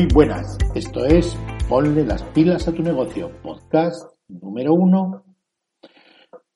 Muy buenas, esto es Ponle las pilas a tu negocio, podcast número uno.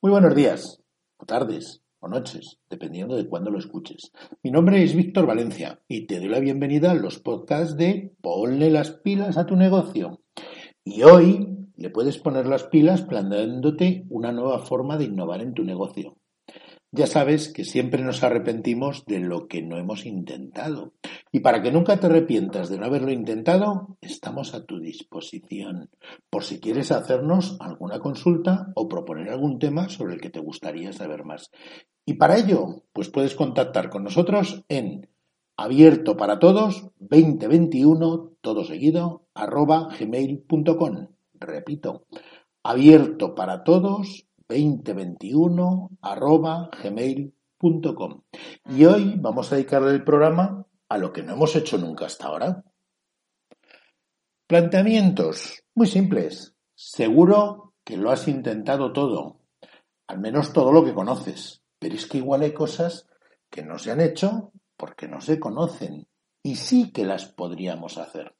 Muy buenos días, o tardes, o noches, dependiendo de cuándo lo escuches. Mi nombre es Víctor Valencia y te doy la bienvenida a los podcasts de Ponle las pilas a tu negocio. Y hoy le puedes poner las pilas planteándote una nueva forma de innovar en tu negocio. Ya sabes que siempre nos arrepentimos de lo que no hemos intentado. Y para que nunca te arrepientas de no haberlo intentado, estamos a tu disposición. Por si quieres hacernos alguna consulta o proponer algún tema sobre el que te gustaría saber más. Y para ello, pues puedes contactar con nosotros en abierto para todos 2021 todo seguido arroba. Repito, abierto para todos 2021 arroba gmail.com. Y hoy vamos a dedicarle el programa a lo que no hemos hecho nunca hasta ahora. Planteamientos muy simples. Seguro que lo has intentado todo, al menos todo lo que conoces, pero es que igual hay cosas que no se han hecho porque no se conocen y sí que las podríamos hacer.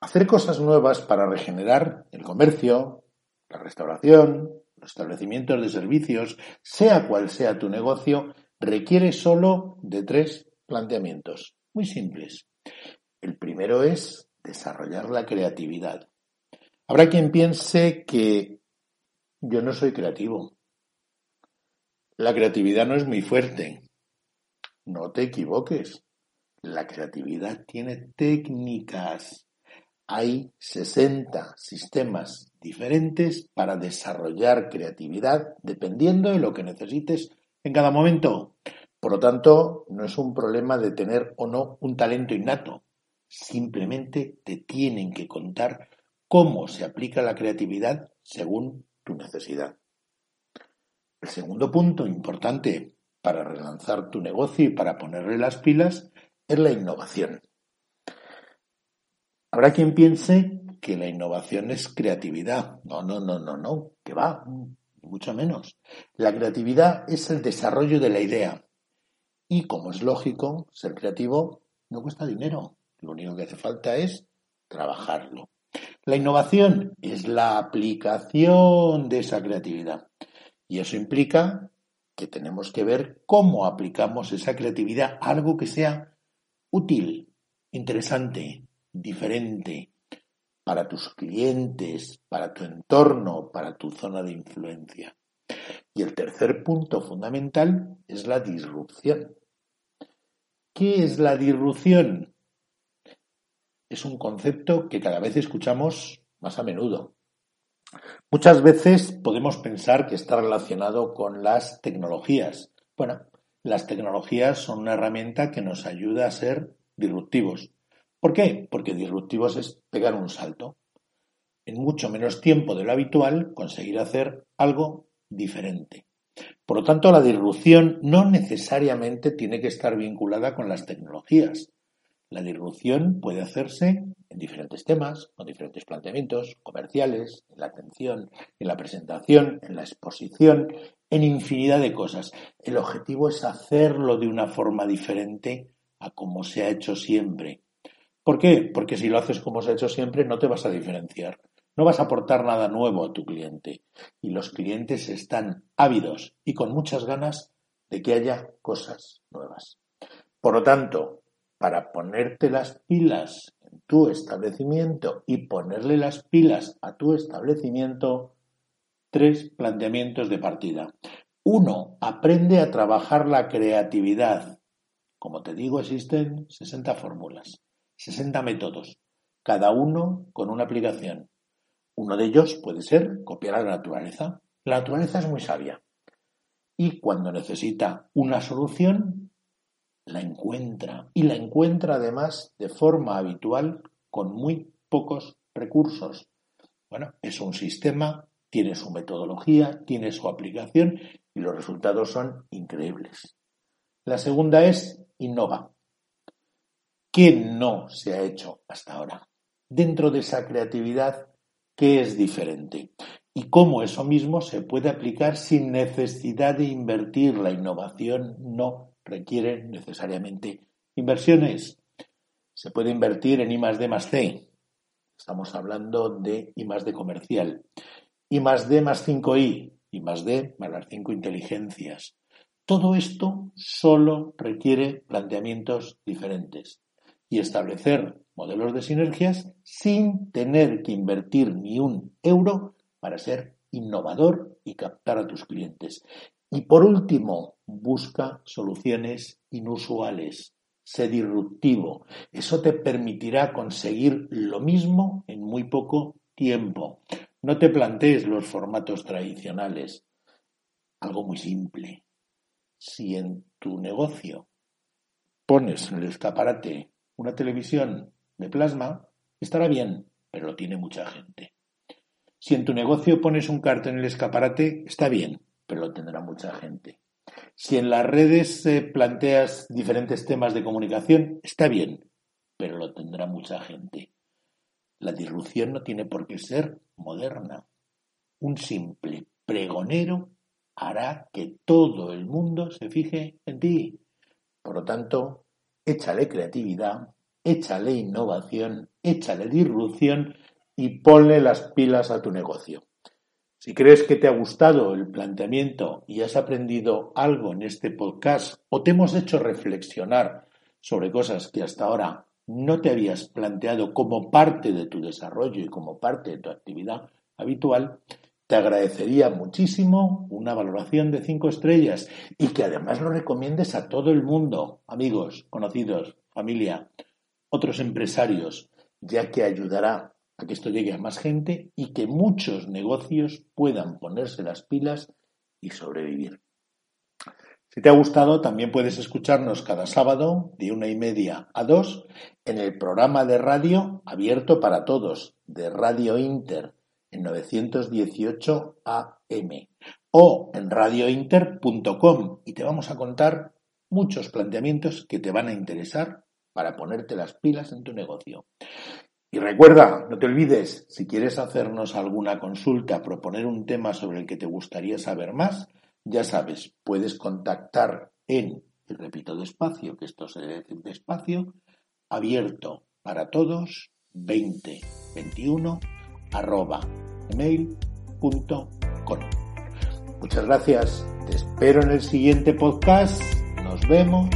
Hacer cosas nuevas para regenerar el comercio, la restauración, los establecimientos de servicios, sea cual sea tu negocio, requiere solo de tres planteamientos muy simples. El primero es desarrollar la creatividad. Habrá quien piense que yo no soy creativo. La creatividad no es muy fuerte. No te equivoques. La creatividad tiene técnicas. Hay 60 sistemas diferentes para desarrollar creatividad dependiendo de lo que necesites en cada momento. Por lo tanto, no es un problema de tener o no un talento innato. Simplemente te tienen que contar cómo se aplica la creatividad según tu necesidad. El segundo punto importante para relanzar tu negocio y para ponerle las pilas es la innovación. Habrá quien piense que la innovación es creatividad. No, no, no, no, no, que va, mucho menos. La creatividad es el desarrollo de la idea. Y como es lógico, ser creativo no cuesta dinero. Lo único que hace falta es trabajarlo. La innovación es la aplicación de esa creatividad. Y eso implica que tenemos que ver cómo aplicamos esa creatividad a algo que sea útil, interesante, diferente para tus clientes, para tu entorno, para tu zona de influencia. Y el tercer punto fundamental es la disrupción. ¿Qué es la disrupción? Es un concepto que cada vez escuchamos más a menudo. Muchas veces podemos pensar que está relacionado con las tecnologías. Bueno, las tecnologías son una herramienta que nos ayuda a ser disruptivos, ¿Por qué? Porque disruptivos es pegar un salto. En mucho menos tiempo de lo habitual, conseguir hacer algo diferente. Por lo tanto, la disrupción no necesariamente tiene que estar vinculada con las tecnologías. La disrupción puede hacerse en diferentes temas, con diferentes planteamientos comerciales, en la atención, en la presentación, en la exposición, en infinidad de cosas. El objetivo es hacerlo de una forma diferente a como se ha hecho siempre, ¿Por qué? Porque si lo haces como se ha hecho siempre, no te vas a diferenciar. No vas a aportar nada nuevo a tu cliente. Y los clientes están ávidos y con muchas ganas de que haya cosas nuevas. Por lo tanto, para ponerte las pilas en tu establecimiento y ponerle las pilas a tu establecimiento, tres planteamientos de partida. Uno, aprende a trabajar la creatividad. Como te digo, existen 60 fórmulas. 60 métodos, cada uno con una aplicación. Uno de ellos puede ser copiar a la naturaleza. La naturaleza es muy sabia y cuando necesita una solución, la encuentra y la encuentra además de forma habitual con muy pocos recursos. Bueno, es un sistema, tiene su metodología, tiene su aplicación y los resultados son increíbles. La segunda es innova. ¿Qué no se ha hecho hasta ahora? Dentro de esa creatividad, ¿qué es diferente? Y cómo eso mismo se puede aplicar sin necesidad de invertir. La innovación no requiere necesariamente inversiones. Se puede invertir en I más D más C. Estamos hablando de I más D comercial. I más D más 5I. I más D más las 5 inteligencias. Todo esto solo requiere planteamientos diferentes y establecer modelos de sinergias sin tener que invertir ni un euro para ser innovador y captar a tus clientes. Y por último, busca soluciones inusuales. Sé disruptivo. Eso te permitirá conseguir lo mismo en muy poco tiempo. No te plantees los formatos tradicionales. Algo muy simple. Si en tu negocio pones en el escaparate una televisión de plasma, estará bien, pero lo tiene mucha gente. Si en tu negocio pones un cartel en el escaparate, está bien, pero lo tendrá mucha gente. Si en las redes eh, planteas diferentes temas de comunicación, está bien, pero lo tendrá mucha gente. La disrupción no tiene por qué ser moderna. Un simple pregonero hará que todo el mundo se fije en ti. Por lo tanto, échale creatividad, échale innovación, échale disrupción y ponle las pilas a tu negocio. Si crees que te ha gustado el planteamiento y has aprendido algo en este podcast o te hemos hecho reflexionar sobre cosas que hasta ahora no te habías planteado como parte de tu desarrollo y como parte de tu actividad habitual, te agradecería muchísimo una valoración de cinco estrellas y que además lo recomiendes a todo el mundo, amigos, conocidos, familia, otros empresarios, ya que ayudará a que esto llegue a más gente y que muchos negocios puedan ponerse las pilas y sobrevivir. Si te ha gustado, también puedes escucharnos cada sábado de una y media a dos en el programa de radio abierto para todos de Radio Inter en 918 AM o en radiointer.com y te vamos a contar muchos planteamientos que te van a interesar para ponerte las pilas en tu negocio. Y recuerda, no te olvides, si quieres hacernos alguna consulta, proponer un tema sobre el que te gustaría saber más, ya sabes, puedes contactar en, y repito despacio, que esto se debe decir despacio, abierto para todos 2021 arroba mail.com. Muchas gracias, te espero en el siguiente podcast, nos vemos